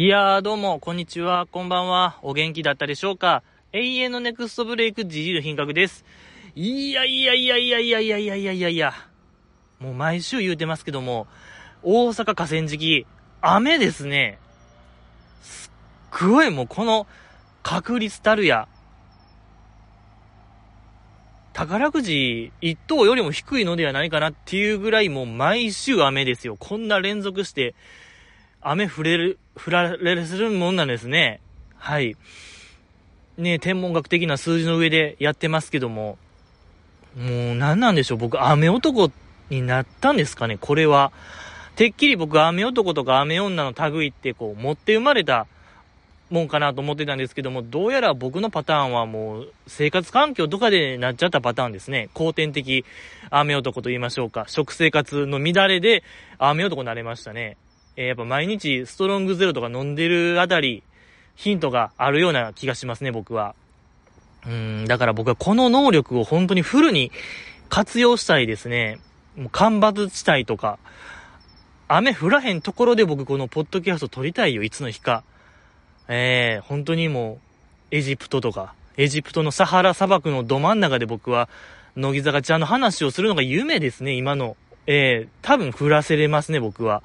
いやー、どうも、こんにちは、こんばんは。お元気だったでしょうか？永遠のネクストブレイク、ジジル品格です。いやいやいやいやいやいやいやいやいやいや。もう毎週言うてますけども、大阪河川敷、雨ですね。すっごいもうこの確率たるや。宝くじ1等よりも低いのではないかなっていうぐらいもう毎週雨ですよ。こんな連続して、雨降れる、降られるするもんなんですね。はい。ね天文学的な数字の上でやってますけども、もう何なんでしょう、僕、雨男になったんですかね、これは。てっきり僕、雨男とか雨女の類ってこう、持って生まれたもんかなと思ってたんですけども、どうやら僕のパターンはもう、生活環境とかでなっちゃったパターンですね。後天的雨男と言いましょうか。食生活の乱れで雨男になれましたね。えー、やっぱ毎日ストロングゼロとか飲んでるあたり、ヒントがあるような気がしますね、僕は。うん、だから僕はこの能力を本当にフルに活用したいですね。もう干ばつ地帯とか、雨降らへんところで僕このポッドキャスト撮りたいよ、いつの日か。えー、本当にもう、エジプトとか、エジプトのサハラ砂漠のど真ん中で僕は、乃木坂ちゃんの話をするのが夢ですね、今の。ええー、多分降らせれますね、僕は。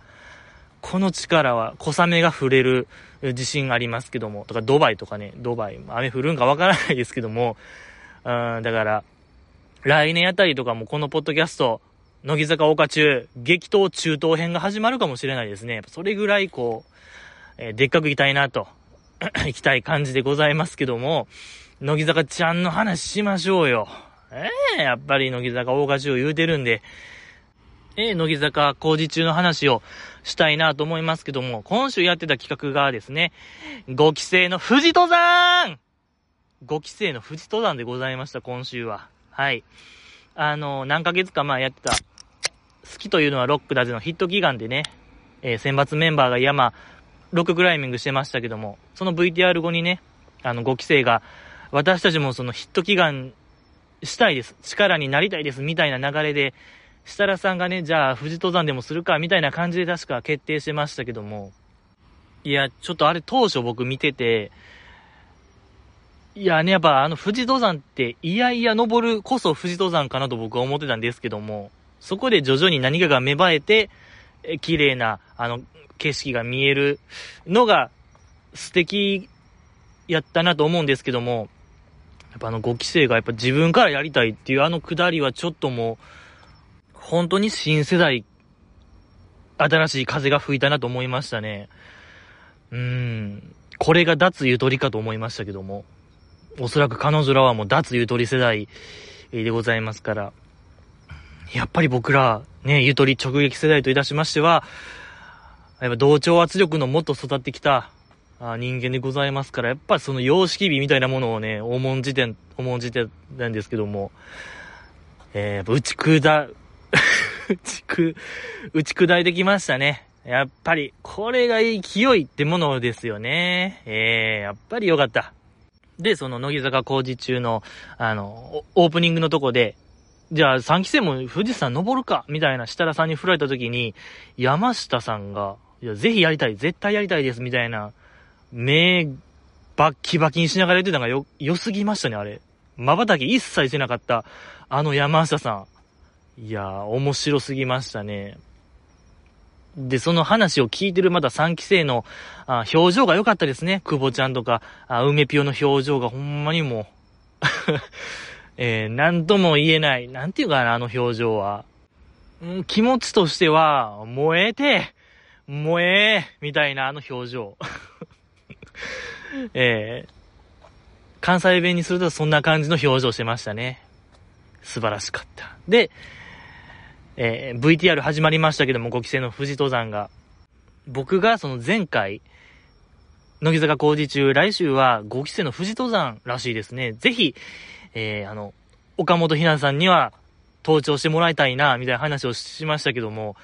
この力は小雨が降れる自信ありますけども、とかドバイとかね、ドバイ、雨降るんかわからないですけども、うん、だから、来年あたりとかもこのポッドキャスト、乃木坂岡中、激闘中東編が始まるかもしれないですね。それぐらいこう、えー、でっかくいきたいなと、行きたい感じでございますけども、乃木坂ちゃんの話しましょうよ。ええー、やっぱり乃木坂大中言うてるんで、えー、乃木坂工事中の話をしたいなと思いますけども、今週やってた企画がですね、5期生の富士登山 !5 期生の富士登山でございました、今週は。はい。あの、何ヶ月か前やってた、好きというのはロックだぜのヒット祈願でね、えー、選抜メンバーが山、ロッククライミングしてましたけども、その VTR 後にね、あの、5期生が、私たちもそのヒット祈願したいです。力になりたいです。みたいな流れで、設楽さんがね、じゃあ富士登山でもするか、みたいな感じで確か決定してましたけども、いや、ちょっとあれ当初僕見てて、いやね、やっぱあの富士登山って、いやいや登るこそ富士登山かなと僕は思ってたんですけども、そこで徐々に何かが芽生えて、え綺麗な、あの、景色が見えるのが素敵やったなと思うんですけども、やっぱあの5期生がやっぱ自分からやりたいっていうあのくだりはちょっともう、本当に新世代、新しい風が吹いたなと思いましたね。うん。これが脱ゆとりかと思いましたけども。おそらく彼女らはもう脱ゆとり世代でございますから。やっぱり僕ら、ね、ゆとり直撃世代といたしましては、やっぱ同調圧力のもっと育ってきた人間でございますから、やっぱりその様式美みたいなものをね、重んじて、重んじてなんですけども、えー、打ち砕、打ちく、打ち砕いてきましたね。やっぱり、これが勢いってものですよね。えー、やっぱりよかった。で、その乃木坂工事中の、あの、オープニングのとこで、じゃあ3期生も富士山登るかみたいな設楽さんに振られた時に、山下さんが、いや、ぜひやりたい、絶対やりたいです、みたいな、目、バッキバキにしながら言ってたのがよ、良すぎましたね、あれ。瞬き一切してなかった、あの山下さん。いやー、面白すぎましたね。で、その話を聞いてるまだ3期生のあ表情が良かったですね。久保ちゃんとか、あ梅ピオの表情がほんまにもう えー、なんとも言えない。なんていうかな、あの表情は。ん、気持ちとしては、燃えて、燃えみたいなあの表情。えー、関西弁にするとそんな感じの表情してましたね。素晴らしかった。で、えー、VTR 始まりましたけども、5期生の富士登山が。僕がその前回、乃木坂工事中、来週は5期生の富士登山らしいですね。ぜひ、えー、あの、岡本ひなさんには登頂してもらいたいな、みたいな話をしましたけども、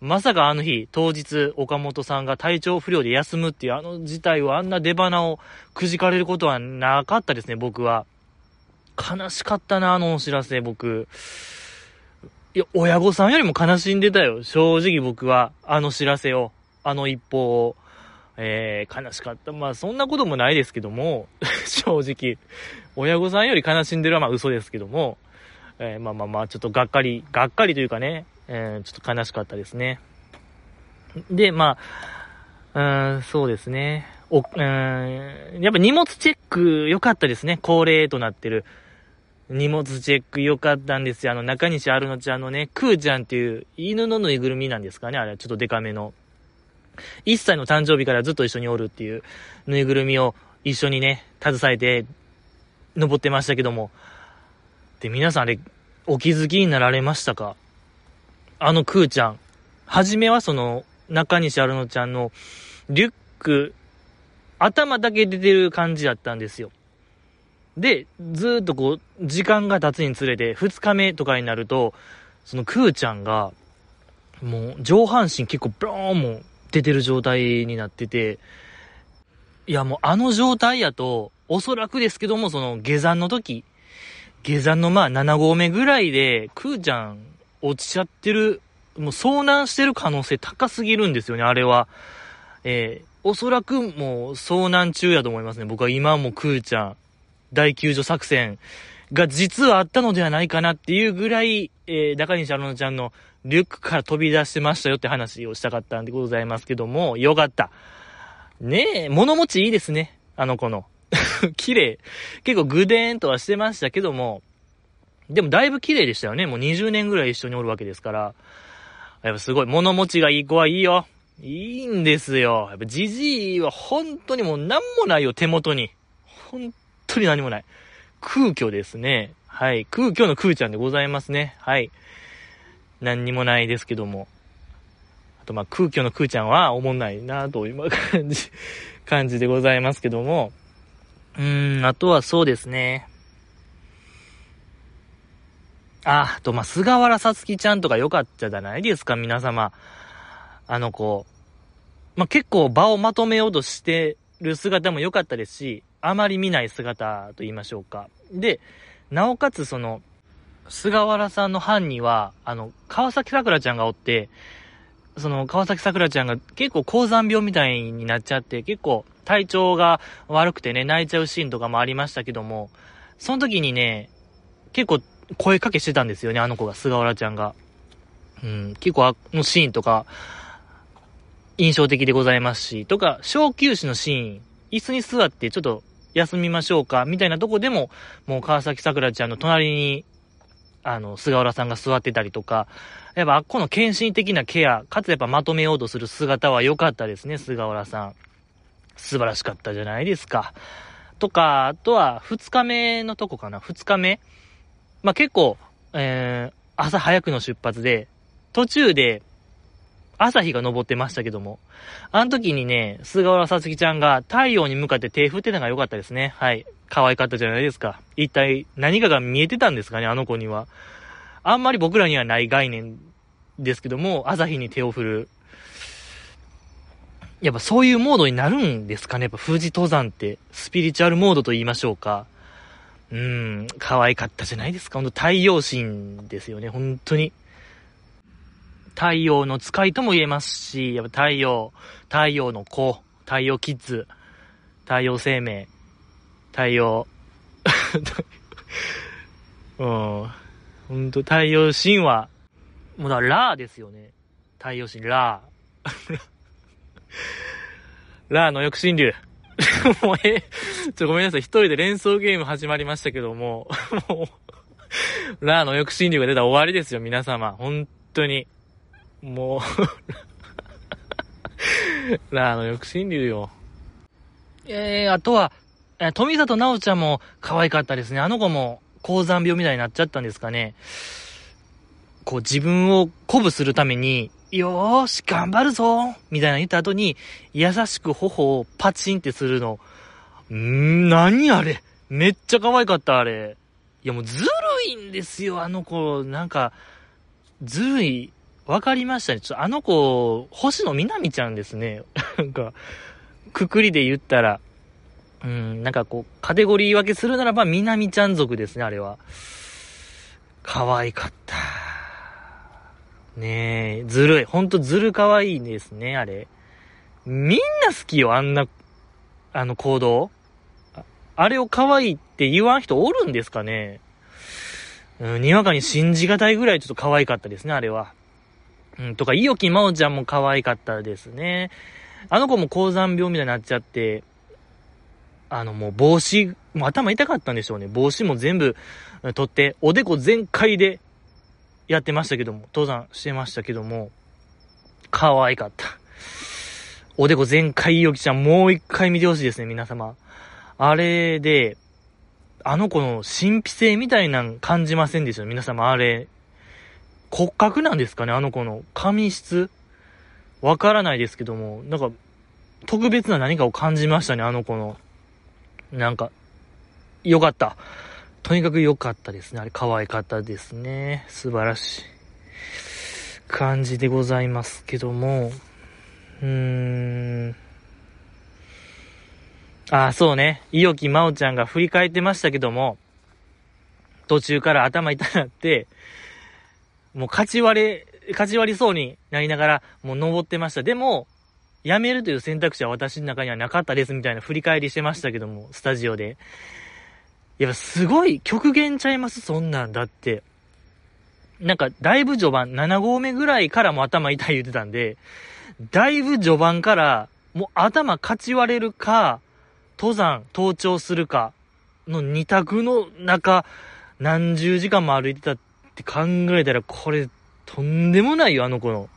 まさかあの日、当日、岡本さんが体調不良で休むっていうあの事態をあんな出花をくじかれることはなかったですね、僕は。悲しかったな、あのお知らせ、僕。いや、親御さんよりも悲しんでたよ。正直僕は、あの知らせを、あの一報を。えー、悲しかった。まあ、そんなこともないですけども、正直、親御さんより悲しんでるはまあ嘘ですけども、えー、まあまあまあ、ちょっとがっかり、がっかりというかね、えー、ちょっと悲しかったですね。で、まあ、うん、そうですね。お、うん、やっぱ荷物チェック良かったですね。恒例となってる。荷物チェック良かったんですよ。あの、中西アルノちゃんのね、クーちゃんっていう犬のぬいぐるみなんですかね。あれちょっとデカめの。1歳の誕生日からずっと一緒におるっていうぬいぐるみを一緒にね、携えて登ってましたけども。で、皆さんあれ、お気づきになられましたか？あのクーちゃん。はじめはその、中西アルノちゃんのリュック、頭だけ出てる感じだったんですよ。で、ずっとこう、時間が経つにつれて、2日目とかになると、そのクーちゃんが、もう上半身結構ブローンも出てる状態になってて、いやもうあの状態やと、おそらくですけども、その下山の時、下山のまあ7合目ぐらいで、クーちゃん落ちちゃってる、もう遭難してる可能性高すぎるんですよね、あれは。えー、おそらくもう遭難中やと思いますね。僕は今もクーちゃん、大救助作戦が実はあったのではないかなっていうぐらい、えー、中西アロノちゃんのリュックから飛び出してましたよって話をしたかったんでございますけども、よかった。ねえ、物持ちいいですね。あの子の。綺麗。結構グデーンとはしてましたけども、でもだいぶ綺麗でしたよね。もう20年ぐらい一緒におるわけですから。やっぱすごい。物持ちがいい子はいいよ。いいんですよ。やっぱジジイは本当にもう何もないよ、手元に。本当に何もない。空虚ですね。はい。空虚の空ちゃんでございますね。はい。何にもないですけども。あと、ま、空虚の空ちゃんは思んないなという感じ、感じでございますけども。うーん、あとはそうですね。あ、あと、ま、菅原さつきちゃんとか良かったじゃないですか、皆様。あの子。まあ、結構場をまとめようとしてる姿も良かったですし、あまり見ない姿と言いましょうか。で、なおかつその、菅原さんの班には、あの、川崎桜ちゃんがおって、その川崎桜ちゃんが結構高山病みたいになっちゃって、結構体調が悪くてね、泣いちゃうシーンとかもありましたけども、その時にね、結構声かけしてたんですよね、あの子が、菅原ちゃんが。うん、結構あのシーンとか、印象的でございますし、とか、小休止のシーン、椅子に座ってちょっと休みましょうか、みたいなとこでも、もう川崎桜ちゃんの隣に、あの、菅原さんが座ってたりとか、やっぱこの献身的なケア、かつやっぱまとめようとする姿は良かったですね、菅原さん。素晴らしかったじゃないですか。とか、あとは、二日目のとこかな、二日目。まあ、結構、えー、朝早くの出発で、途中で、朝日が昇ってましたけども。あの時にね、菅原さつきちゃんが太陽に向かって手振ってたのが良かったですね。はい。可愛かったじゃないですか。一体何かが見えてたんですかね、あの子には。あんまり僕らにはない概念ですけども、朝日に手を振る。やっぱそういうモードになるんですかねやっぱ富士登山って、スピリチュアルモードと言いましょうか。うーん、可愛かったじゃないですか。ほんと太陽神ですよね、本当に。太陽の使いとも言えますし、やっぱ太陽、太陽の子、太陽キッズ、太陽生命、太陽、うん、ほんと太陽神話、もうだからラーですよね。太陽神、ラー。ラーの抑神流。もうえ、ちょ、ごめんなさい。一人で連想ゲーム始まりましたけども、もう、ラーの抑神流が出たら終わりですよ、皆様。本当に。もう ラーの抑止流よ。えー、あとは、え、富里直ちゃんも可愛かったですね。あの子も高山病みたいになっちゃったんですかね。こう自分を鼓舞するために、よーし、頑張るぞみたいな言った後に、優しく頬をパチンってするの。んー、何あれ？めっちゃ可愛かった、あれ。いやもうずるいんですよ、あの子。なんか、ずるい。わかりましたね。ちょっとあの子、星野みなみちゃんですね。なんか、くくりで言ったら、うん、なんかこう、カテゴリー分けするならば、みなみちゃん族ですね、あれは。可愛かった。ねえ、ずるい。ほんとずる可愛いですね、あれ。みんな好きよ、あんな、あの行動。ああれを可愛いって言わん人おるんですかねうん、にわかに信じがたいぐらいちょっと可愛かったですね、あれは。うん、とか、いよきまおちゃんも可愛かったですね。あの子も高山病みたいになっちゃって、あのもう帽子、もう頭痛かったんでしょうね。帽子も全部取って、おでこ全開でやってましたけども、登山してましたけども、可愛かった。おでこ全開いよきちゃん、もう一回見てほしいですね、皆様。あれで、あの子の神秘性みたいなん感じませんでした？皆様、あれ。骨格なんですかねあの子の髪質わからないですけども、なんか、特別な何かを感じましたね、あの子の。なんか、よかった。とにかく良かったですね。あれ可愛かったですね。素晴らしい感じでございますけども、うーん。ああ、そうね。いよきまおちゃんが振り返ってましたけども、途中から頭痛くなって、もう勝ち割れ、勝ち割りそうになりながら、もう登ってました。でも、辞めるという選択肢は私の中にはなかったですみたいな振り返りしてましたけども、スタジオで。やっぱすごい極限ちゃいますそんなんだって。なんか、だいぶ序盤、7合目ぐらいからも頭痛い言ってたんで、だいぶ序盤から、もう頭かち割れるか、登山、登頂するか、の二択の中、何十時間も歩いてたって考えたら、これ、とんでもないよ、あの子の、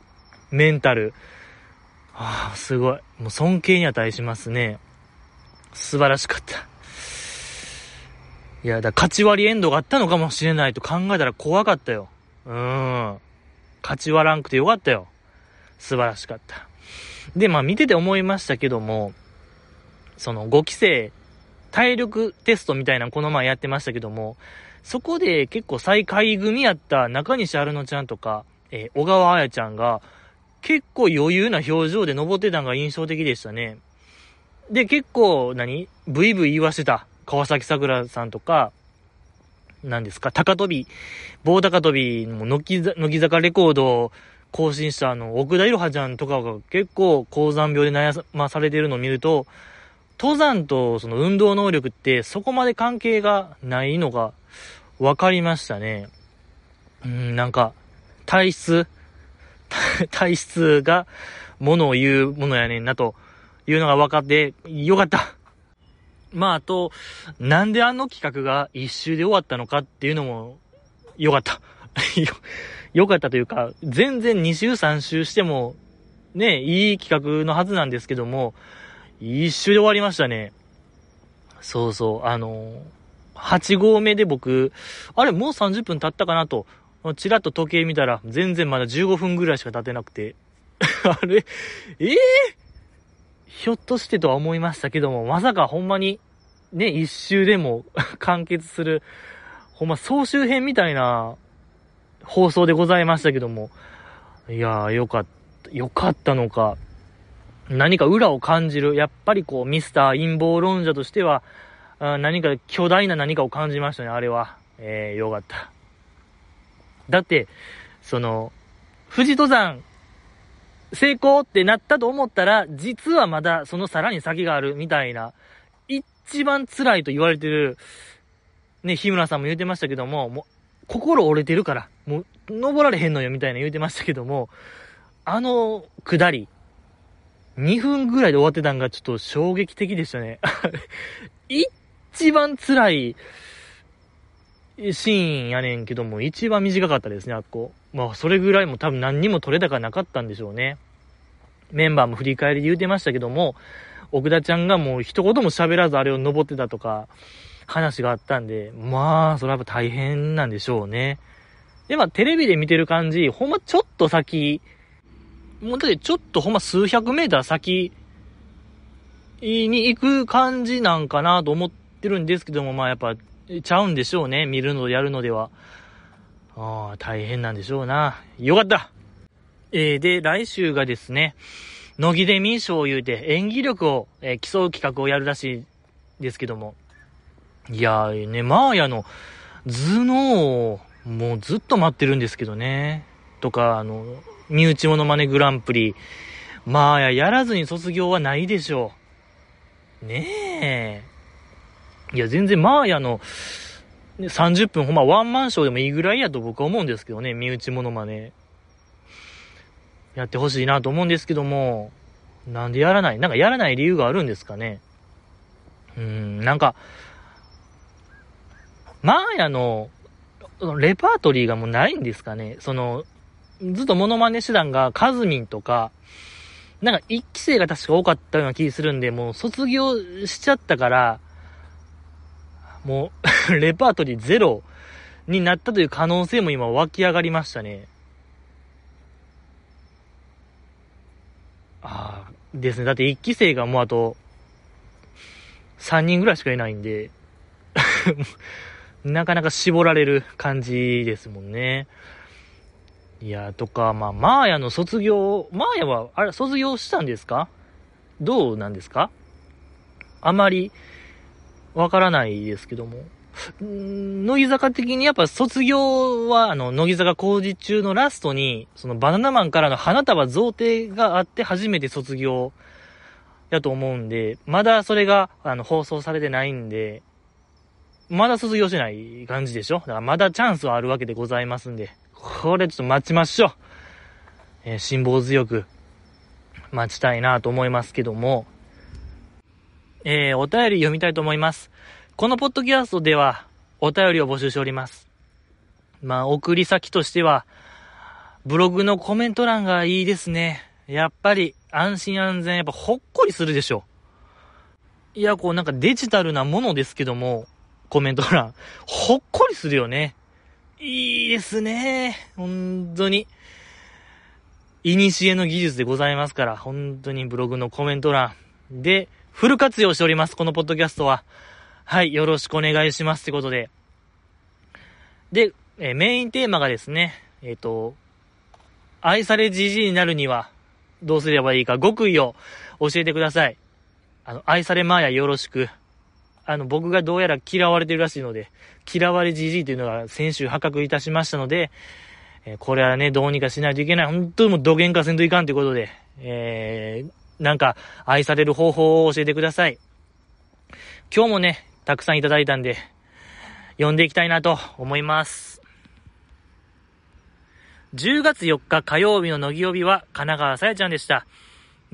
メンタル。ああ、すごい。もう尊敬に値しますね。素晴らしかった。いや、だ勝ち割りエンドがあったのかもしれないと考えたら怖かったよ。うん。勝ち割らんくてよかったよ。素晴らしかった。で、まあ見てて思いましたけども、その5期生、体力テストみたいなのこの前やってましたけども、そこで結構最下位組やった中西春乃ちゃんとか、えー、小川彩ちゃんが、結構余裕な表情で登ってたのが印象的でしたね。で、結構何、ブイブイ言わしてた。川崎桜さんとか、何ですか、高跳び、棒高跳びの乃木乃木坂レコードを更新したあの、奥田いろはちゃんとかが結構高山病で悩まされてるのを見ると、登山とその運動能力ってそこまで関係がないのが分かりましたね。うん、なんか、体質、体質がものを言うものやねんなというのが分かってよかった。まあ、あと、なんであの企画が一周で終わったのかっていうのも、よかった。よ、よかったというか、全然2周3周しても、ね、いい企画のはずなんですけども、一周で終わりましたね。そうそう、あの8合目で僕、あれもう30分経ったかなと、ちらっと時計見たら、全然まだ15分ぐらいしか経てなくて、あれ、ええー、ひょっとしてとは思いましたけども、まさかほんまにね、一周でも 完結する、ほんま総集編みたいな放送でございましたけども、いやー、よかった、よかったのか、何か裏を感じる、やっぱりこう、ミスター陰謀論者としては、何か巨大な何かを感じましたね、あれは。えー、よかった。だって、その、富士登山、成功ってなったと思ったら、実はまだそのさらに先があるみたいな、一番辛いと言われてる、ね、日村さんも言うてましたけども、もう、心折れてるから、もう、登られへんのよ、みたいな言うてましたけども、あの、下り、2分ぐらいで終わってたんがちょっと衝撃的でしたね。一番辛いシーンやねんけども、一番短かったですね、あっこ。まあ、それぐらいも多分何にも取れたかなかったんでしょうね。メンバーも振り返りで言うてましたけども、奥田ちゃんがもう一言も喋らずあれを登ってたとか、話があったんで、まあ、それはやっぱ大変なんでしょうね。で、まあ、テレビで見てる感じ、ほんまちょっと先、もうだってちょっとほんま数百メーター先に行く感じなんかなと思ってるんですけども、まあやっぱ、ちゃうんでしょうね。見るの、やるのでは。ああ、大変なんでしょうな。よかったえー、で、来週がですね、乃木デミー賞を言うて演技力を、えー、競う企画をやるらしいですけども。いやーね、マーヤの頭脳をもうずっと待ってるんですけどね。とか、あの、身内モノマネグランプリ。まあや、やらずに卒業はないでしょう。ねえ。いや、全然マーヤの30分ほんまワンマンショーでもいいぐらいやと僕は思うんですけどね、身内モノマネ。やってほしいなと思うんですけども、なんでやらない？なんかやらない理由があるんですかね？うん、なんか、マーヤの、レパートリーがもうないんですかね？その、ずっとモノマネ手段がカズミンとか、なんか一期生が確か多かったような気するんで、もう卒業しちゃったから、もう レパートリーゼロになったという可能性も今湧き上がりましたね。ああ、ですね。だって一期生がもうあと、3人ぐらいしかいないんで なかなか絞られる感じですもんね。いや、とか、まあ、マーヤの卒業、マーヤは、あれ、卒業したんですか？どうなんですか？あまり、わからないですけども。乃木坂的にやっぱ卒業は、あの、乃木坂工事中のラストに、そのバナナマンからの花束贈呈があって初めて卒業やと思うんで、まだそれが、あの、放送されてないんで、まだ卒業しない感じでしょ？だからまだチャンスはあるわけでございますんで、これちょっと待ちましょう。えー、辛抱強く待ちたいなと思いますけども、えー、お便り読みたいと思います。このポッドキャストでは、お便りを募集しております。まあ、送り先としては、ブログのコメント欄がいいですね。やっぱり、安心安全、やっぱほっこりするでしょ。いや、こうなんかデジタルなものですけども、コメント欄、ほっこりするよね。いいですね。本当に。いにしえの技術でございますから、本当にブログのコメント欄でフル活用しております。このポッドキャストは。はい、よろしくお願いします。ってことで。で、え、メインテーマがですね、えっ、ー、と、愛されじじいになるには、どうすればいいか、極意を教えてください。あの、愛されまーやよろしく。あの、僕がどうやら嫌われてるらしいので、嫌われじじいというのが先週破格いたしましたので、え、これはね、どうにかしないといけない。本当にもう土幻化せんといかんということで、えー、なんか、愛される方法を教えてください。今日もね、たくさんいただいたんで、読んでいきたいなと思います。10月4日火曜日の乃木曜日は神奈川さやちゃんでした。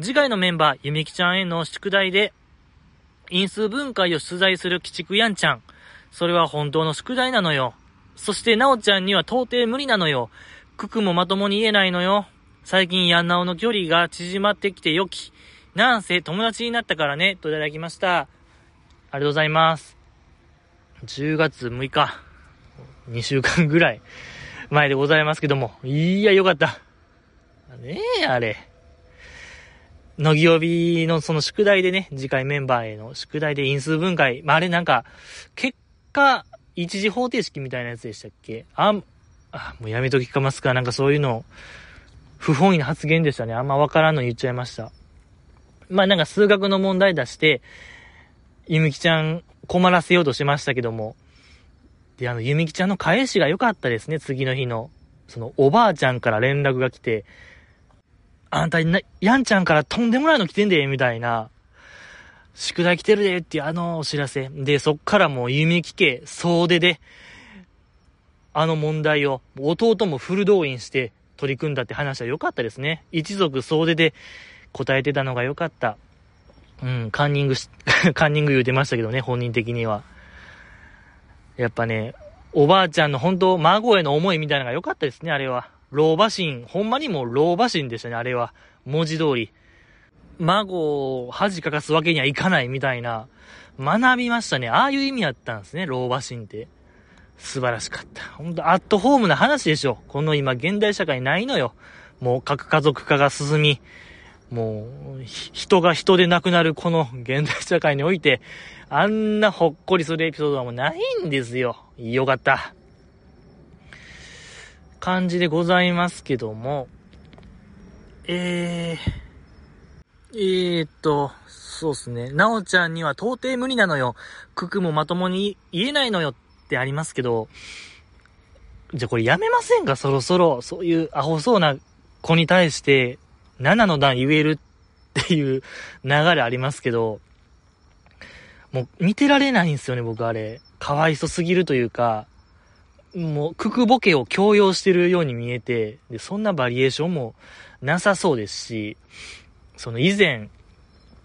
次回のメンバー、ゆみきちゃんへの宿題で、因数分解を出題する鬼畜やんちゃん。それは本当の宿題なのよ。そしてなおちゃんには到底無理なのよ。くくもまともに言えないのよ。最近やんなおの距離が縮まってきてよき。なんせ友達になったからね、といただきました。ありがとうございます。10月6日、2週間ぐらい前でございますけども、いや、よかった。ねえ、あれ。乃木曜日のその宿題でね、次回メンバーへの宿題で因数分解。まあ、あれなんか、結果、一次方程式みたいなやつでしたっけ？あ、あ、もうやめときかますか。なんかそういうの、不本意な発言でしたね。あんまわからんの言っちゃいました。まあなんか数学の問題出して、ゆみきちゃん困らせようとしましたけども。で、あの、ゆみきちゃんの返しが良かったですね、次の日の。その、おばあちゃんから連絡が来て、あんた、やんちゃんからとんでもないの来てんで、みたいな。宿題来てるで、っていうあのお知らせ。で、そっからもうゆみき家、総出で、あの問題を、弟もフル動員して取り組んだって話は良かったですね。一族総出で答えてたのが良かった。うん、カンニングし、カンニング言うてましたけどね、本人的には。やっぱね、おばあちゃんの本当、孫への思いみたいなのが良かったですね、あれは。老婆心、ほんまにもう老婆心でしたね、あれは。文字通り。孫を恥かかすわけにはいかないみたいな、学びましたね。ああいう意味やったんですね、老婆心って。素晴らしかった。ほんと、アットホームな話でしょ。この今、現代社会ないのよ。もう核家族化が進み、もう、人が人で亡くなるこの現代社会において、あんなほっこりするエピソードはもうないんですよ。よかった。感じでございますけども、えー、えー、っと、そうっすね。なおちゃんには到底無理なのよ。ククもまともに言えないのよってありますけど、じゃあこれやめませんか？そろそろ。そういうアホそうな子に対して、7の段言えるっていう流れありますけど、もう見てられないんですよね、僕あれ。かわいそすぎるというか、もう、ククボケを強要してるように見えて、で、そんなバリエーションもなさそうですし、その以前、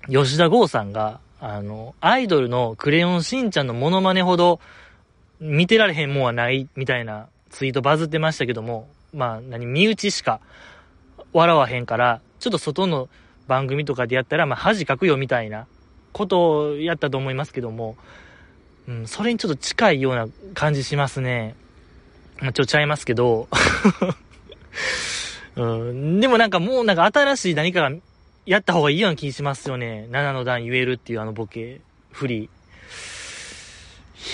吉田剛さんが、あの、アイドルのクレヨンしんちゃんのモノマネほど見てられへんもんはないみたいなツイートバズってましたけども、まあ、何、身内しか笑わへんから、ちょっと外の番組とかでやったら、まあ、恥かくよみたいなことをやったと思いますけども、うん、それにちょっと近いような感じしますね。まあ、ちょ、ちゃいますけど、うん、でもなんかもうなんか新しい何かがやった方がいいような気しますよね。7の段言えるっていうあのボケ、フリー。い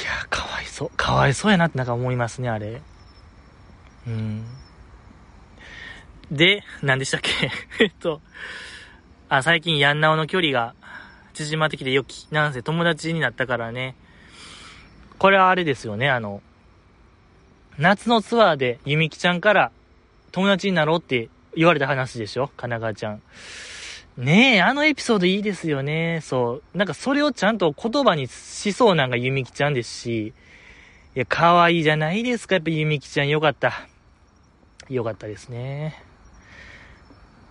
や、かわいそう。かわいそうやなってなんか思いますね、あれ。うん。で、何でしたっけ？えっと、あ、最近ヤンナオの距離が縮まってきてよき、なんせ友達になったからね。これはあれですよね、あの、夏のツアーでゆみきちゃんから友達になろうって言われた話でしょ神奈川ちゃん。ねえ、あのエピソードいいですよね。そう。なんかそれをちゃんと言葉にしそうなんがゆみきちゃんですし、いや、可愛いじゃないですか。やっぱゆみきちゃんよかった。よかったですね。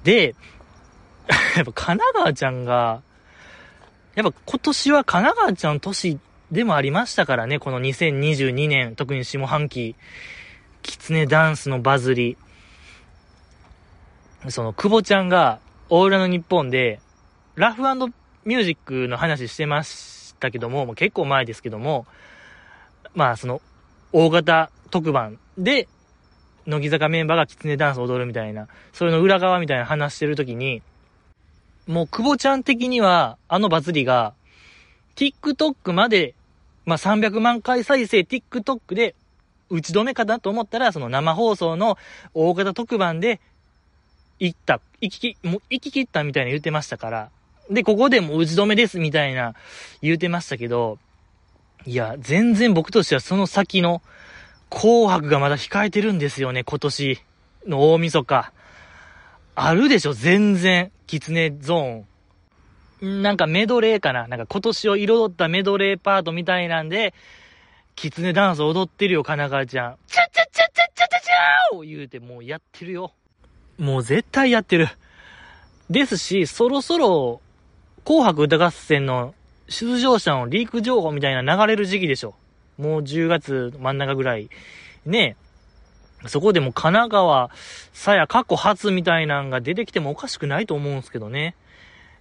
で、やっぱ神奈川ちゃんが、やっぱ今年は神奈川ちゃん年でもありましたからね、この2022年、特に下半期、キツネダンスのバズり。その、久保ちゃんが、オーラの日本で、ラフミュージックの話してましたけども、もう結構前ですけども、まあ、その、大型特番で、乃木坂メンバーがキツネダンス踊るみたいな、それの裏側みたいな話してるときに、もう久保ちゃん的には、あのバズりが、TikTok までまあ、300万回再生 TikTok で打ち止めかなと思ったら、その生放送の大型特番で行った、行きき、もう行き切ったみたいな言ってましたから。で、ここでも打ち止めですみたいな言うてましたけど、いや、全然僕としてはその先の紅白がまだ控えてるんですよね、今年の大晦日。あるでしょ、全然。キツネゾーン。なんかメドレーかななんか今年を彩ったメドレーパートみたいなんで、キツネダンス踊ってるよ、神奈川ちゃん。チャチャチャチャチャチャチャー言うてもうやってるよ。もう絶対やってる。ですし、そろそろ、紅白歌合戦の出場者のリーク情報みたいな流れる時期でしょ。もう10月真ん中ぐらい。ねえそこでも神奈川、さや過去初みたいなんが出てきてもおかしくないと思うんすけどね。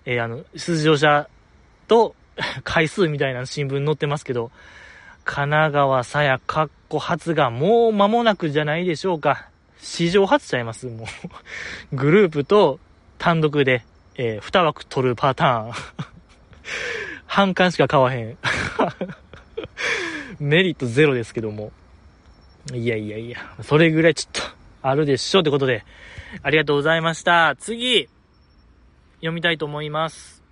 えー、あの、出場者と 回数みたいな新聞載ってますけど、神奈川さやかっこ初がもう間もなくじゃないでしょうか。史上初ちゃいますもう グループと単独で、えー、2枠取るパターン 半巻しか買わへんメリットゼロですけども。いやいやいや、それぐらいちょっとあるでしょうってことで、ありがとうございました。次読みたいと思います。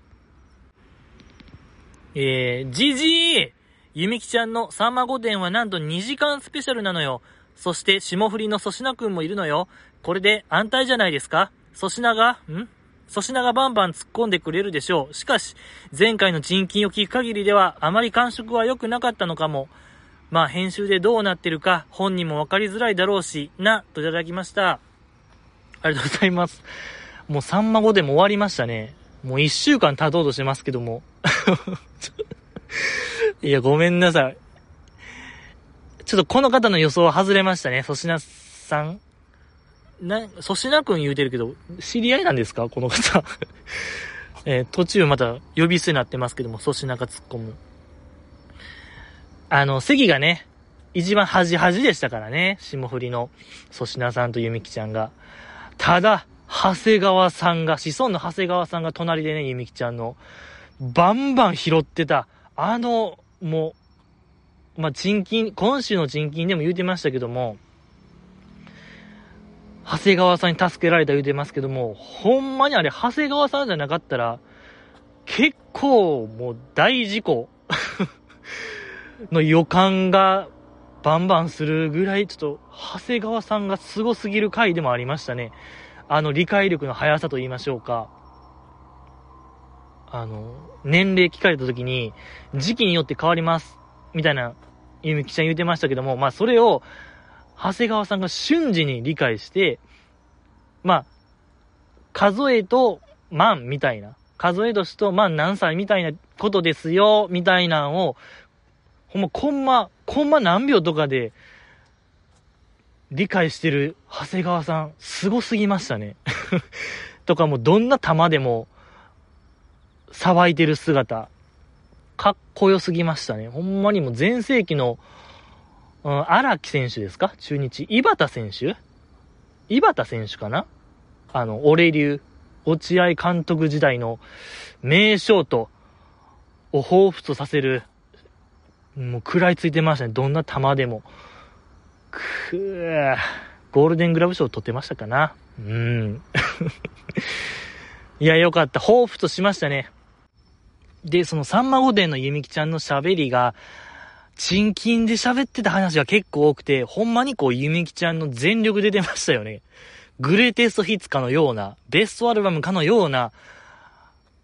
えー、じじーゆみきちゃんのさんま御殿はなんと2時間スペシャルなのよ。そして霜降りの粗品くんもいるのよ。これで安泰じゃないですか？粗品が、ん？粗品がバンバン突っ込んでくれるでしょう。しかし、前回の人金を聞く限りでは、あまり感触は良くなかったのかも。まあ、編集でどうなってるか、本人もわかりづらいだろうし、な、といただきました。ありがとうございます。もうさんま御殿も終わりましたね。もう一週間経とうとしてますけども。いや、ごめんなさい。ちょっとこの方の予想は外れましたね。粗品さん。な、粗品くん言うてるけど、知り合いなんですか？この方。えー、途中また呼び捨てになってますけども、粗品が突っ込む。あの、席がね、一番端端でしたからね。霜降りの粗品さんとゆみきちゃんが。ただ、長谷川さんが、子孫の長谷川さんが隣でね、ゆみきちゃんの、バンバン拾ってた、あの、もう、まあ、賃金、今週の賃金でも言うてましたけども、長谷川さんに助けられた言うてますけども、ほんまにあれ、長谷川さんじゃなかったら、結構もう大事故 の予感がバンバンするぐらい、ちょっと、長谷川さんが凄すぎる回でもありましたね。あの理解力の速さと言いましょうか。あの、年齢聞かれた時に、時期によって変わります。みたいな、ゆみきちゃん言ってましたけども、まあそれを、長谷川さんが瞬時に理解して、まあ、数えと万みたいな、数え年と万何歳みたいなことですよ、みたいなんを、ほんま、コンマ、コンマ何秒とかで、理解してる長谷川さん、すごすぎましたね。とかもうどんな球でも、さばいてる姿、かっこよすぎましたね。ほんまにもう前世紀の、うん、荒木選手ですか？中日。井端選手？井端選手かな？あの、俺流、落合監督時代の名ショートを彷彿とさせる、もう食らいついてましたね。どんな球でも。くー、ゴールデングラブ賞取ってましたかな？うん。いや、よかった。彷彿としましたね。で、そのさんま御殿のゆみきちゃんの喋りが、チンキンで喋ってた話が結構多くて、ほんまにこう、ゆみきちゃんの全力で出ましたよね。グレーテストヒッツかのような、ベストアルバムかのような、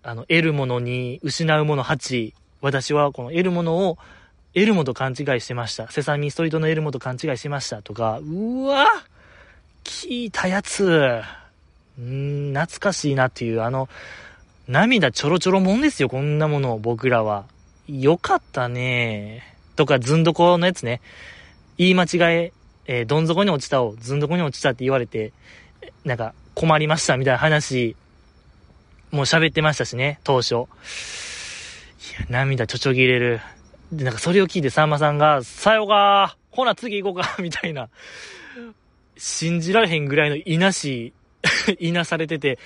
あの、得るものに失うもの8。私はこの得るものをエルモと勘違いしてました。セサミストリートのエルモと勘違いしてましたとか、うわ聞いたやつ。ん懐かしいなっていう、あの、涙ちょろちょろもんですよ、こんなもの、僕らは。よかったねとか、ずんどこのやつね。言い間違え、えー、どん底に落ちたを、ずんどこに落ちたって言われて、なんか、困りましたみたいな話、もう喋ってましたしね、当初。いや、涙ちょちょぎれる。で、なんかそれを聞いてさんまさんが、さよかーほな次行こうか みたいな、信じられへんぐらいのいなし、いなされてて、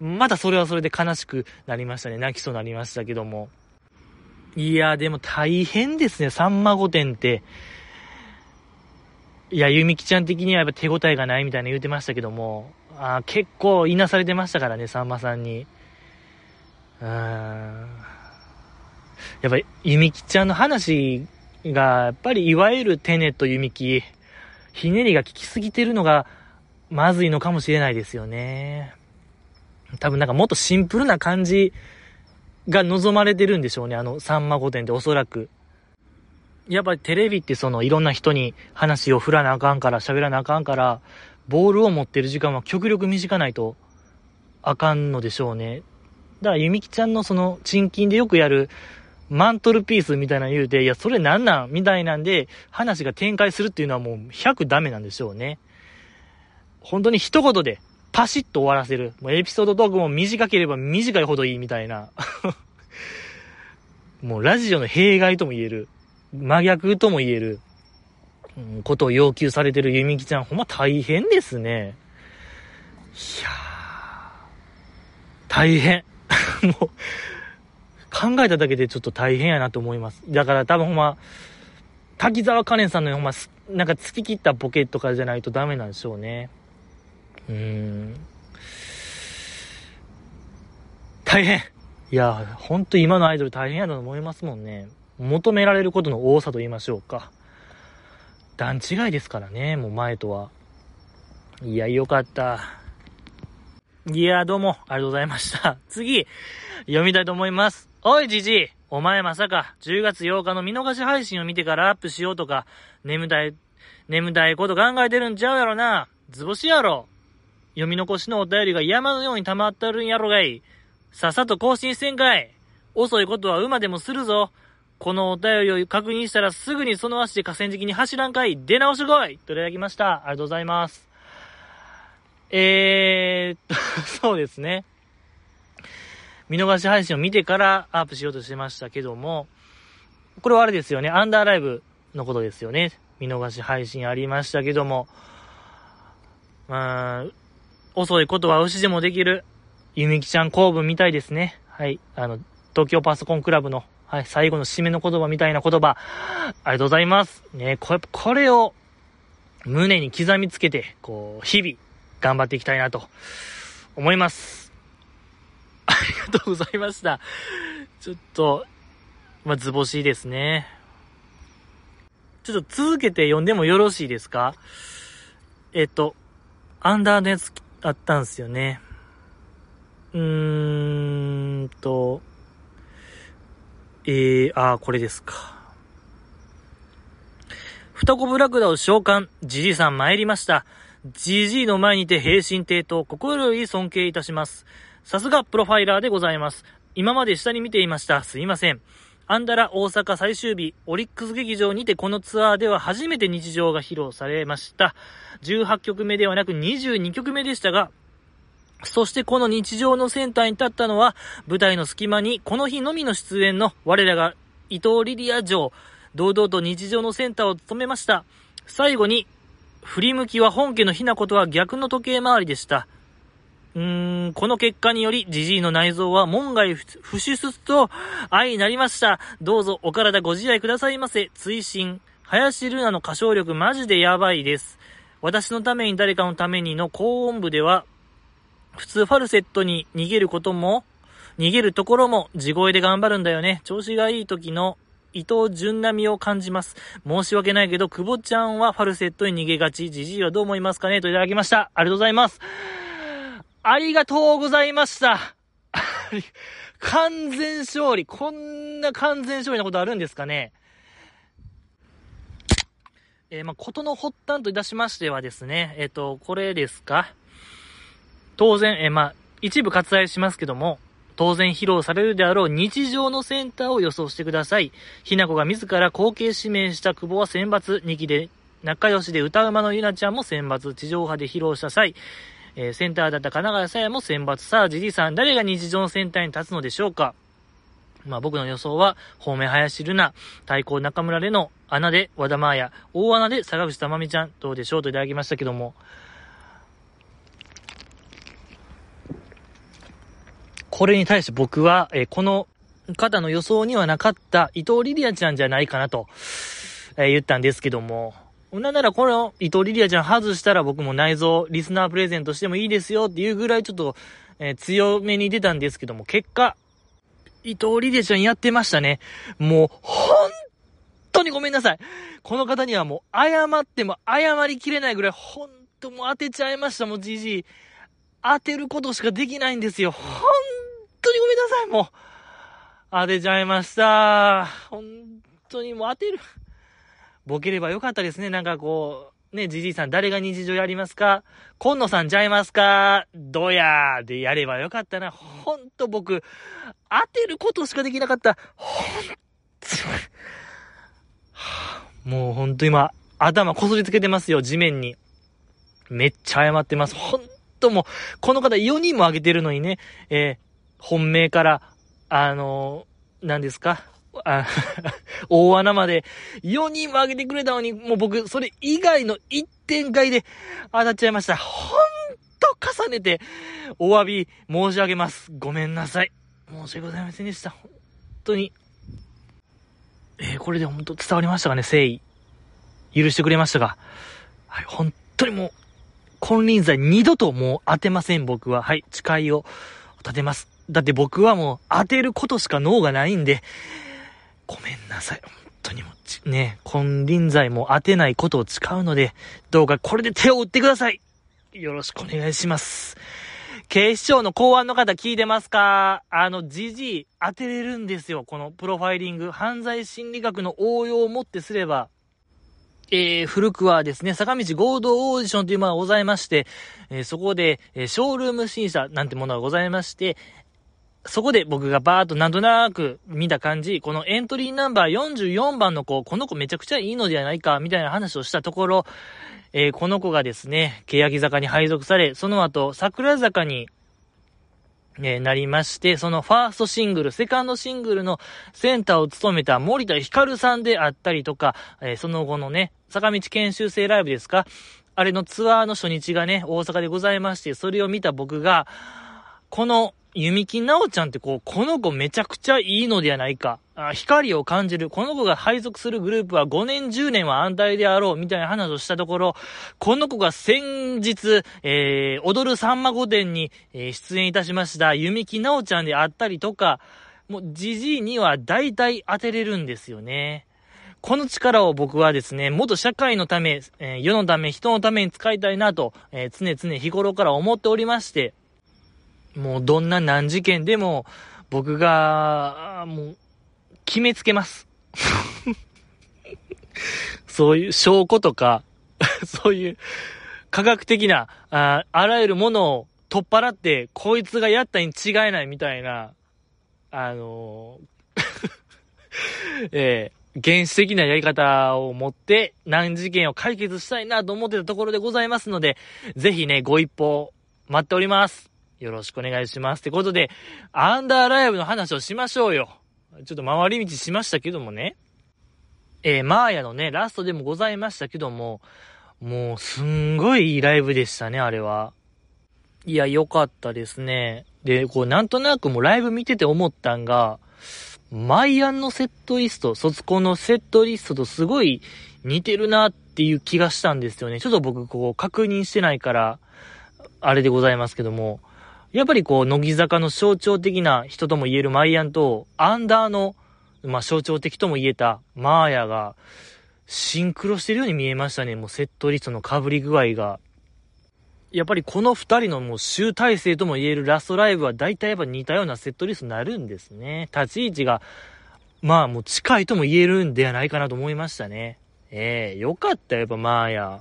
またそれはそれで悲しくなりましたね。泣きそうになりましたけども。いや、でも大変ですね、さんま御殿って。いや、ゆみきちゃん的にはやっぱ手応えがないみたいな言うてましたけども、あ結構いなされてましたからね、さんまさんに。うーん。やっぱり、ゆみきちゃんの話が、やっぱりいわゆるテネットゆみき、ひねりが効きすぎてるのが、まずいのかもしれないですよね。多分なんかもっとシンプルな感じが望まれてるんでしょうね。あの、さんま御殿っておそらく。やっぱりテレビってそのいろんな人に話を振らなあかんから、喋らなあかんから、ボールを持ってる時間は極力短ないとあかんのでしょうね。だから、ゆみきちゃんのその、チンキンでよくやる、マントルピースみたいな言うて、いや、それなんなんみたいなんで、話が展開するっていうのはもう100ダメなんでしょうね。本当に一言で、パシッと終わらせる。もうエピソードトークも短ければ短いほどいいみたいな。もうラジオの弊害とも言える。真逆とも言える。うん、ことを要求されてるゆみきちゃん、ほんま大変ですね。いやー大変。もう、考えただけでちょっと大変やなと思います。だから多分ほんま、滝沢カレンさんのほんま、なんか突き切ったボケとかじゃないとダメなんでしょうね。うーん。大変いや、ほんと今のアイドル大変やと思いますもんね。求められることの多さと言いましょうか。段違いですからね、もう前とは。いや、よかった。いや、どうも、ありがとうございました。次、読みたいと思います。おい、じじいお前まさか、10月8日の見逃し配信を見てからアップしようとか、眠たい、眠たいこと考えてるんちゃうやろな。図星やろ。読み残しのお便りが山のように溜まってるんやろがい。さっさと更新せんかい。遅いことは馬でもするぞ。このお便りを確認したらすぐにその足で河川敷に走らんかい。出直してこいといただきました。ありがとうございます。えーっと、そうですね。見逃し配信を見てからアップしようとしてましたけども、これはあれですよね。アンダーライブのことですよね。見逃し配信ありましたけども、まあ、遅いことは牛でもできる、ゆみきちゃん公文みたいですね。はい。あの、東京パソコンクラブの、はい、最後の締めの言葉みたいな言葉、ありがとうございます。ね、これ、これを、胸に刻みつけて、こう、日々、頑張っていきたいなと、思います。ありがとうございました。ちょっと、まあ、図星ですね。ちょっと続けて読んでもよろしいですか？えっと、アンダーのやつあったんすよね。うーんと、えー、あー、これですか。双子ブラクダを召喚、じじさん参りました。じじいの前にて平身低頭、心より尊敬いたします。さすがプロファイラーでございます。今まで下に見ていました。すいません。アンダラ大阪最終日、オリックス劇場にてこのツアーでは初めて日常が披露されました。18曲目ではなく22曲目でしたが、そしてこの日常のセンターに立ったのは、舞台の隙間にこの日のみの出演の我らが伊藤リリア城、堂々と日常のセンターを務めました。最後に、振り向きは本家のひなことは逆の時計回りでした。うーん、この結果により、ジジイの内臓は門外不出と愛になりました。どうぞお体ご自愛くださいませ。追伸。林ルーナの歌唱力マジでやばいです。私のために誰かのためにの高音部では、普通ファルセットに逃げることも、逃げるところも地声で頑張るんだよね。調子がいい時の伊藤純並みを感じます。申し訳ないけど、久保ちゃんはファルセットに逃げがち。じじいはどう思いますかね？といただきました。ありがとうございます。ありがとうございました。完全勝利。こんな完全勝利なことあるんですかね？えー、ま、ことの発端といたしましてはですね、えっ、ー、と、これですか？当然、えー、ま、一部割愛しますけども、当然披露されるであろう日常のセンターを予想してください。ひなこが自ら後継指名した久保は選抜、2期で仲良しで歌うまのゆなちゃんも選抜、地上波で披露した際、えー、センターだった神奈川さやも選抜。さあ、ジジさん、誰が日常のセンターに立つのでしょうか？まあ僕の予想は、方面林ルナ、対抗中村レノ、穴で和田真彩、大穴で坂口珠美ちゃん、どうでしょうといただきましたけども。これに対して僕は、えー、この方の予想にはなかった伊藤リリアちゃんじゃないかなと、えー、言ったんですけども、なんならこの伊藤リリアちゃん外したら僕も内臓、リスナープレゼントしてもいいですよっていうぐらいちょっと、えー、強めに出たんですけども、結果、伊藤リリアちゃんやってましたね。もう、本当にごめんなさい。この方にはもう謝っても謝りきれないぐらい、本当もう当てちゃいました、もうじじい。当てることしかできないんですよ。本当にごめんなさい、もう。当てちゃいました。本当にもう当てる。ボケればよかったですね。なんかこう、ね、じじいさん誰が日常やりますか？今野さんちゃいますか？どやーでやればよかったな。ほんと僕、当てることしかできなかった。ほんと、もうほんと今、頭こすりつけてますよ、地面に。めっちゃ謝ってます。ほんともう、この方4人もあげてるのにね、えー、本命から、あのー、何ですか？あ 大穴まで4人も上げてくれたのに、もう僕、それ以外の1点外で当たっちゃいました。ほんと重ねて、お詫び申し上げます。ごめんなさい。申し訳ございませんでした。本当に。えー、これで本当伝わりましたかね、誠意。許してくれましたが。はい、本当にもう、金輪際二度ともう当てません、僕は。はい、誓いを立てます。だって僕はもう当てることしか脳がないんで、ごめんなさい。本当にもう、ね、金輪際も当てないことを誓うので、どうかこれで手を打ってください。よろしくお願いします。警視庁の公安の方聞いてますか？あの、じじい当てれるんですよ。このプロファイリング。犯罪心理学の応用をもってすれば、えー、古くはですね、坂道合同オーディションというものがございまして、えー、そこで、えー、ショールーム審査なんてものがございまして、そこで僕がバーっとなんとなく見た感じ、このエントリーナンバー44番の子、この子めちゃくちゃいいのではないか、みたいな話をしたところ、えー、この子がですね、欅坂に配属され、その後、桜坂に、えー、なりまして、そのファーストシングル、セカンドシングルのセンターを務めた森田ひかるさんであったりとか、えー、その後のね、坂道研修生ライブですか？あれのツアーの初日がね、大阪でございまして、それを見た僕が、この弓木なおちゃんってこう、この子めちゃくちゃいいのではないか。あ光を感じる。この子が配属するグループは5年10年は安泰であろう。みたいな話をしたところ、この子が先日、えー、踊るさんま御殿に、えー、出演いたしました弓木なおちゃんであったりとか、もう、じじいには大体当てれるんですよね。この力を僕はですね、もっと社会のため、えー、世のため、人のために使いたいなと、えー、常々日頃から思っておりまして、もうどんな難事件でも、僕が、もう、決めつけます。そういう証拠とか、そういう科学的な、ああらゆるものを取っ払って、こいつがやったに違いないみたいな、あのー えー、原始的なやり方を持って難事件を解決したいなと思ってたところでございますので、ぜひね、ご一報待っております。よろしくお願いします。ってことで、アンダーライブの話をしましょうよ。ちょっと回り道しましたけどもね。えー、マーヤのね、ラストでもございましたけども、もう、すんごいいいライブでしたね、あれは。いや、良かったですね。で、こう、なんとなくもうライブ見てて思ったんが、マイアンのセットリスト、卒コンのセットリストとすごい似てるなっていう気がしたんですよね。ちょっと僕、こう、確認してないから、あれでございますけども、やっぱりこう、乃木坂の象徴的な人とも言えるマイアンと、アンダーの、まあ、象徴的とも言えたマーヤが、シンクロしてるように見えましたね。もうセットリストの被り具合が。やっぱりこの二人のもう集大成とも言えるラストライブは大体やっぱ似たようなセットリストになるんですね。立ち位置が、まあもう近いとも言えるんではないかなと思いましたね。ええー、よかった、やっぱマーヤ。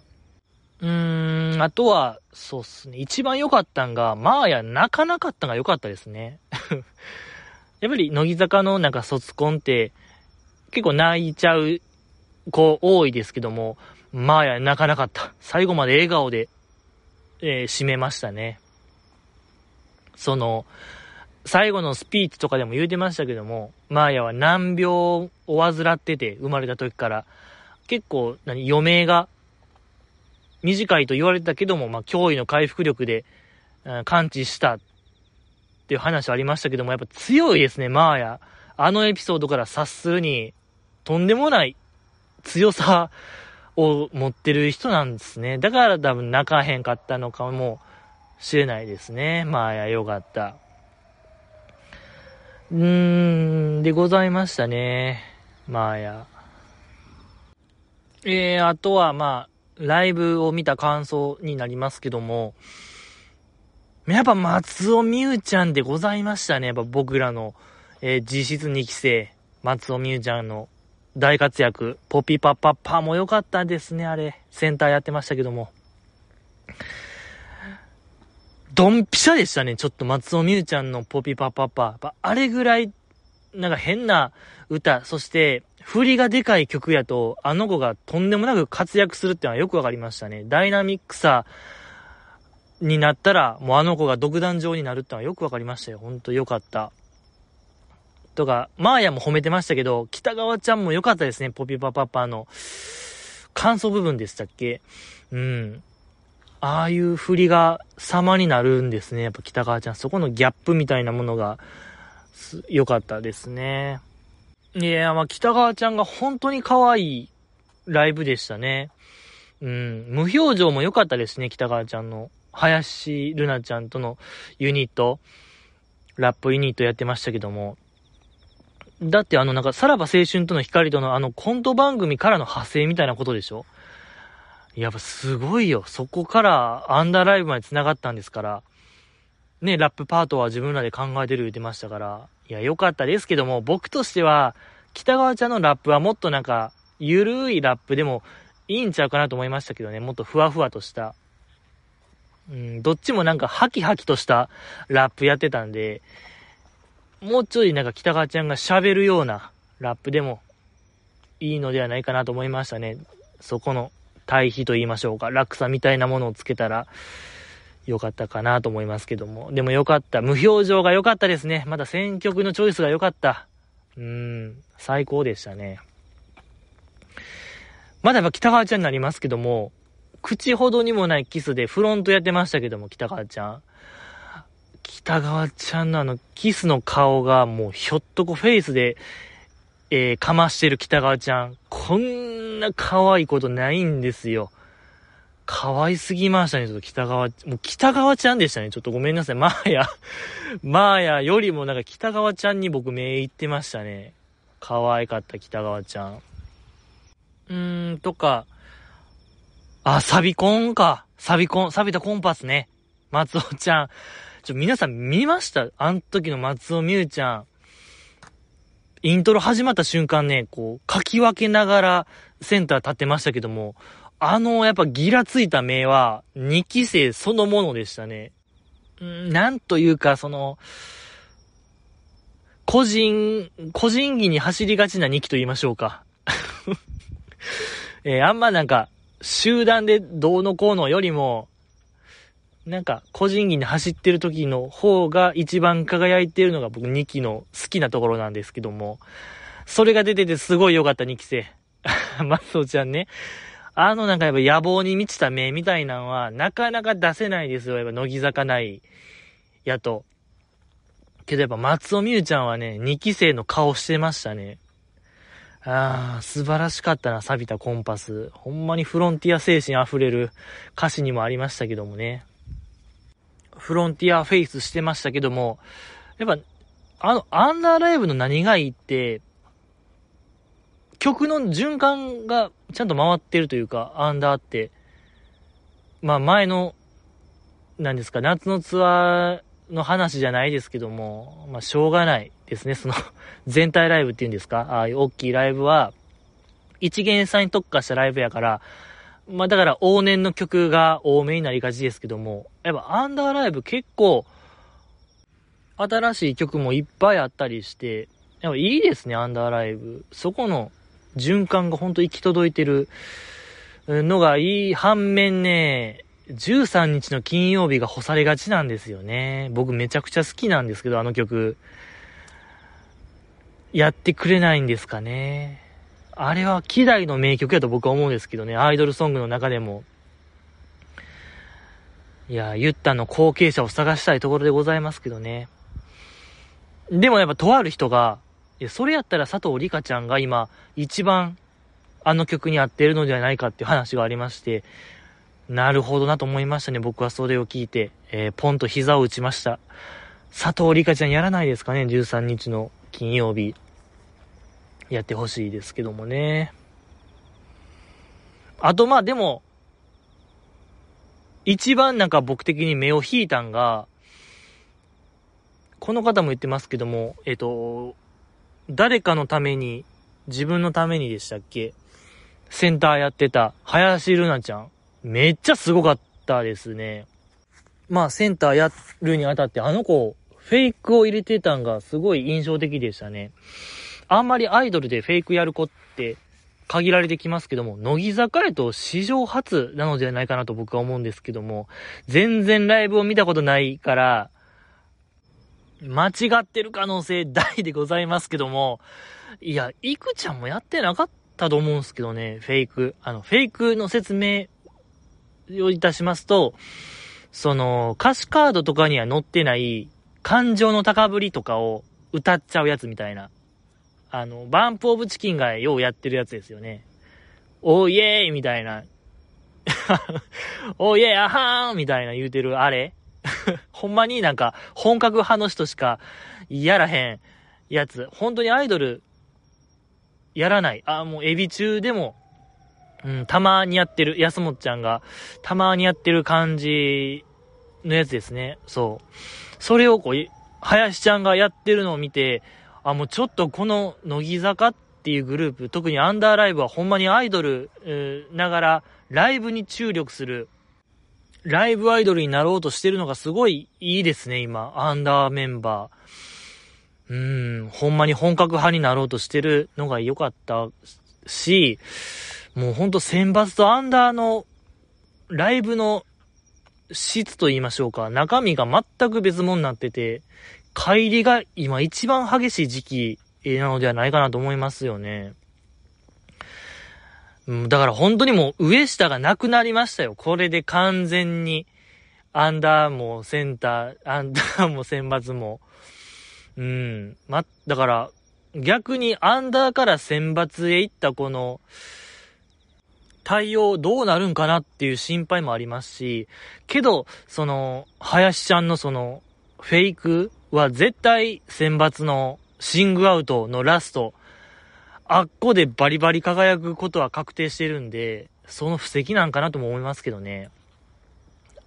うーん、あとは、そうっすね。一番良かったんが、マーヤ泣かなかったんが良かったですね。やっぱり乃木坂のなんか卒コンって、結構泣いちゃう子多いですけども、マーヤ泣かなかった。最後まで笑顔でえー、締めましたね。その、最後のスピーチとかでも言うてましたけども、マーヤは難病を患ってて、生まれた時から、結構、何、余命が短いと言われてたけども、まあ、驚異の回復力で、うん、完治したっていう話ありましたけども、やっぱ強いですね、マーヤ。あのエピソードから察するに、とんでもない強さを持ってる人なんですね。だから多分泣かへんかったのかもしれないですね。まあ、や、よかった。うーん、でございましたね。まあや。えー、あとはまあ、ライブを見た感想になりますけども、やっぱ松尾美優ちゃんでございましたね。やっぱ僕らの、えー、実質2期生、松尾美優ちゃんの大活躍。ポピパッパッパも良かったですね、あれ。センターやってましたけども。ドンピシャでしたね、ちょっと松尾美優ちゃんのポピパッパッパ。あれぐらい、なんか変な歌、そして、振りがでかい曲やと、あの子がとんでもなく活躍するってのはよくわかりましたね。ダイナミックさになったら、もうあの子が独壇場になるってのはよくわかりましたよ。ほんとよかった。とか、マーヤも褒めてましたけど、北川ちゃんも良かったですね、ポピパパパの、感想部分でしたっけ？うん。ああいう振りが様になるんですね、やっぱ北川ちゃん。そこのギャップみたいなものが、良かったですね。いや、まあ、北川ちゃんが本当に可愛いライブでしたね。うん、無表情も良かったですね、北川ちゃんの。林ルナちゃんとのユニット、ラップユニットやってましたけども、だってあのなんか、さらば青春との光とのあのコント番組からの派生みたいなことでしょ？やっぱすごいよ。そこからアンダーライブまで繋がったんですから。ね、ラップパートは自分らで考えてる言ってましたから。いや、良かったですけども、僕としては、北川ちゃんのラップはもっとなんか、ゆるいラップでもいいんちゃうかなと思いましたけどね。もっとふわふわとした。うん、どっちもなんかハキハキとしたラップやってたんで、もうちょいなんか北川ちゃんが喋るようなラップでもいいのではないかなと思いましたね。そこの対比と言いましょうか。落差みたいなものをつけたらよかったかなと思いますけども。でもよかった。無表情が良かったですね。まだ選曲のチョイスが良かった。うん、最高でしたね。まだやっぱ北川ちゃんになりますけども、口ほどにもないキスでフロントやってましたけども、北川ちゃん。北川ちゃんのあの、キスの顔がもうひょっとこフェイスで、えー、かましてる北川ちゃん。こんな可愛いことないんですよ。可愛すぎましたね、ちょっと北川、もう北川ちゃんでしたね。ちょっとごめんなさい。マーヤ、マーヤよりもなんか北川ちゃんに僕目いってましたね。可愛かった北川ちゃん。うーん、とか、あ、サビコンか。サビコン、錆びたコンパスね。松尾ちゃん。ちょ、皆さん見ました？あの時の松尾美優ちゃん。イントロ始まった瞬間ね、こう、書き分けながらセンター立ってましたけども、あの、やっぱギラついた目は、2期生そのものでしたね。んなんというか、その、個人、個人技に走りがちな2期と言いましょうか。えー、あんまなんか、集団でどうのこうのよりも、なんか、個人技に走ってる時の方が一番輝いてるのが僕2期の好きなところなんですけども、それが出ててすごい良かった2期生。松尾ちゃんね。あのなんかやっぱ野望に満ちた目みたいなのはなかなか出せないですよ。やっぱ乃木坂ないやと。けどやっぱ松尾美優ちゃんはね、2期生の顔してましたね。ああ、素晴らしかったな、錆びたコンパス。ほんまにフロンティア精神溢れる歌詞にもありましたけどもね。フロンティアフェイスしてましたけども、やっぱ、あの、アンダーライブの何がいいって、曲の循環がちゃんと回ってるというか、アンダーって、まあ前の、何ですか、夏のツアーの話じゃないですけども、まあしょうがないですね。その 全体ライブっていうんですか、ああいう大きいライブは、一元さんに特化したライブやから、まあだから往年の曲が多めになりがちですけども、やっぱアンダーライブ結構、新しい曲もいっぱいあったりして、やっぱいいですね、アンダーライブ。そこの循環がほんと行き届いてるのがいい反面ね、13日の金曜日が干されがちなんですよね。僕めちゃくちゃ好きなんですけど、あの曲。やってくれないんですかね。あれは希代の名曲やと僕は思うんですけどね、アイドルソングの中でも。いや、ユッタの後継者を探したいところでございますけどね。でもやっぱとある人が、いや、それやったら佐藤里香ちゃんが今、一番あの曲に合ってるのではないかっていう話がありまして、なるほどなと思いましたね。僕はそれを聞いて、えー、ポンと膝を打ちました。佐藤里香ちゃんやらないですかね ?13 日の金曜日。やってほしいですけどもね。あと、まあでも、一番なんか僕的に目を引いたんが、この方も言ってますけども、えっ、と、誰かのために、自分のためにでしたっけ？センターやってた、林瑠奈ちゃん。めっちゃすごかったですね。まあ、センターやるにあたって、あの子、フェイクを入れてたんがすごい印象的でしたね。あんまりアイドルでフェイクやる子って限られてきますけども、乃木坂へと史上初なのではないかなと僕は思うんですけども、全然ライブを見たことないから、間違ってる可能性大でございますけども、いや、いくちゃんもやってなかったと思うんすけどね、フェイク。あの、フェイクの説明をいたしますと、その、歌詞カードとかには載ってない感情の高ぶりとかを歌っちゃうやつみたいな。あの、バンプオブチキンがようやってるやつですよね。おーイエーイみたいな。おーイエーイアハーみたいな言うてるあれ ほんまになんか本格派の人しかやらへんやつ。本当にアイドルやらない。あ、もうエビ中でも、うん、たまにやってる、安本ちゃんがたまにやってる感じのやつですね。そう。それをこう、林ちゃんがやってるのを見て、あ、もうちょっとこの乃木坂っていうグループ、特にアンダーライブはほんまにアイドル、ながら、ライブに注力する、ライブアイドルになろうとしてるのがすごいいいですね、今。アンダーメンバー。うーん、ほんまに本格派になろうとしてるのが良かったし、もうほんと選抜とアンダーのライブの質と言いましょうか、中身が全く別物になってて、帰りが今一番激しい時期なのではないかなと思いますよね。だから本当にもう上下がなくなりましたよ。これで完全に。アンダーもセンター、アンダーも選抜も。うん。ま、だから逆にアンダーから選抜へ行ったこの対応どうなるんかなっていう心配もありますし、けど、その、林ちゃんのその、フェイクは絶対選抜のシングアウトのラスト、あっこでバリバリ輝くことは確定してるんで、その布石なんかなとも思いますけどね。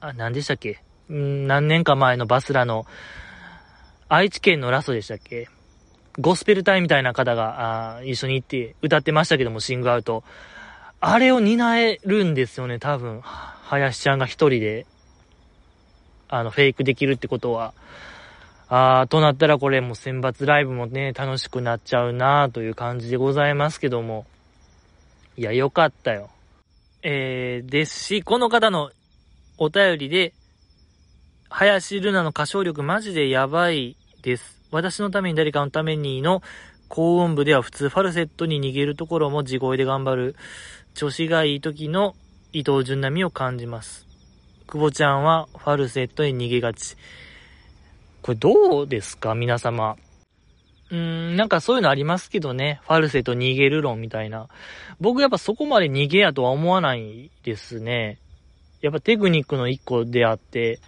あ、何でしたっけ？ん何年か前のバスラの、愛知県のラストでしたっけ？ゴスペル隊みたいな方が、あ一緒に行って歌ってましたけども、シングアウト。あれを担えるんですよね、多分。林ちゃんが一人で、あの、フェイクできるってことは。あー、となったらこれも選抜ライブもね、楽しくなっちゃうなという感じでございますけども。いや、よかったよ。えー、ですし、この方のお便りで、林ルナの歌唱力マジでやばいです。私のために誰かのためにの高音部では普通ファルセットに逃げるところも地声で頑張る調子がいい時の伊藤純並みを感じます。久保ちゃんはファルセットに逃げがち。これどうですか？皆様。うーん、なんかそういうのありますけどね。ファルセット逃げる論みたいな。僕やっぱそこまで逃げやとは思わないですね。やっぱテクニックの一個であって、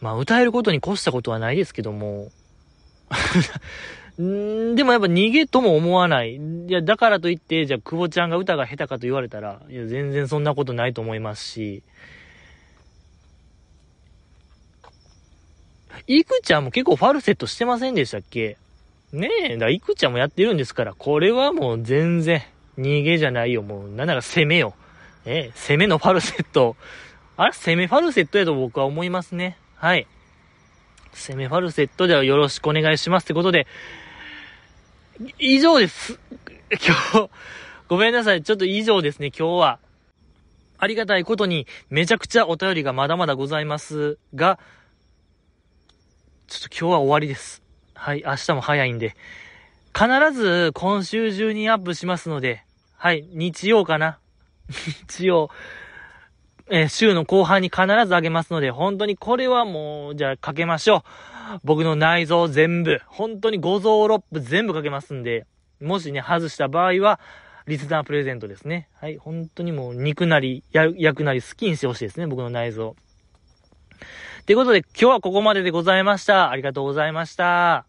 まあ歌えることに越したことはないですけども、んでもやっぱ逃げとも思わない。いや、だからといって、じゃあ、久保ちゃんが歌が下手かと言われたら、いや、全然そんなことないと思いますし、いくちゃんも結構ファルセットしてませんでしたっけ？ねえ、だいくちゃんもやってるんですから、これはもう全然、逃げじゃないよ、もう、なんなら攻めよ。ええ、攻めのファルセット。あれ、攻めファルセットやと僕は思いますね。はい。攻めファルセットではよろしくお願いしますってことで、以上です。今日、ごめんなさい。ちょっと以上ですね、今日は。ありがたいことに、めちゃくちゃお便りがまだまだございますが、ちょっと今日は終わりです。はい、明日も早いんで。必ず今週中にアップしますので、はい、日曜かな。日曜、えー、週の後半に必ずあげますので、本当にこれはもう、じゃあかけましょう。僕の内臓全部、本当に五臓六腑全部かけますんで、もしね、外した場合は、リスナープレゼントですね。はい、本当にもう肉なり、焼くなり好きにしてほしいですね、僕の内臓。ということで、今日はここまででございました。ありがとうございました。